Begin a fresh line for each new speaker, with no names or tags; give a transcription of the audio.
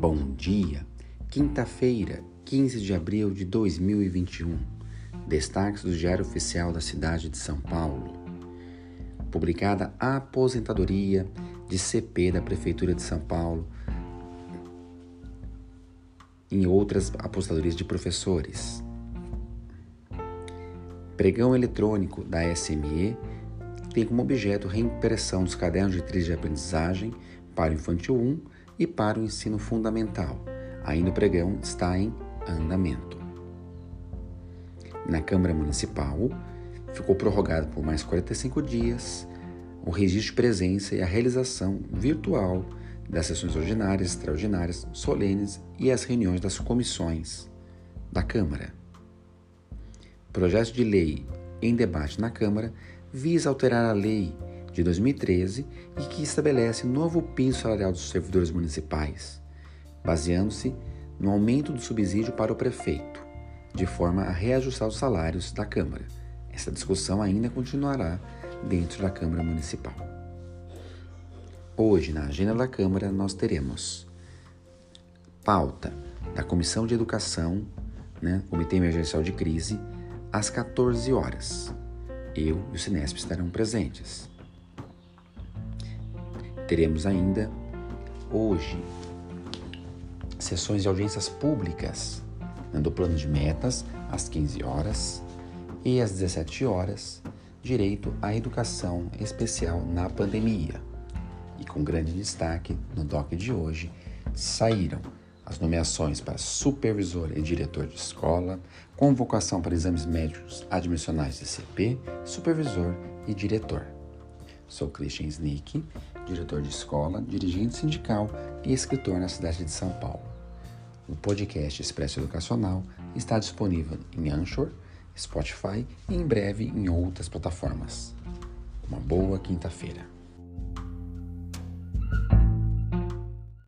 Bom dia, quinta-feira, 15 de abril de 2021. Destaques do Diário Oficial da cidade de São Paulo. Publicada a aposentadoria de CP da Prefeitura de São Paulo em outras aposentadorias de professores. Pregão eletrônico da SME tem como objeto reimpressão dos cadernos de trilha de aprendizagem para o Infantil 1 e para o ensino fundamental. Ainda o pregão está em andamento. Na Câmara Municipal, ficou prorrogado por mais 45 dias o registro de presença e a realização virtual das sessões ordinárias, extraordinárias, solenes e as reuniões das comissões da Câmara. Projeto de lei em debate na Câmara visa alterar a lei de 2013 e que estabelece novo piso salarial dos servidores municipais, baseando-se no aumento do subsídio para o prefeito, de forma a reajustar os salários da Câmara. Essa discussão ainda continuará dentro da Câmara Municipal. Hoje, na agenda da Câmara, nós teremos pauta da Comissão de Educação, né, Comitê Emergencial de Crise, às 14 horas. Eu e o Sinesp estarão presentes. Teremos ainda hoje sessões de audiências públicas né, do plano de metas às 15 horas e às 17 horas, direito à educação especial na pandemia. E com grande destaque no DOC de hoje, saíram as nomeações para supervisor e diretor de escola, convocação para exames médicos admissionais de CP, supervisor e diretor. Sou Christian Snick, diretor de escola, dirigente sindical e escritor na cidade de São Paulo. O podcast Expresso Educacional está disponível em Anchor, Spotify e em breve em outras plataformas. Uma boa quinta-feira.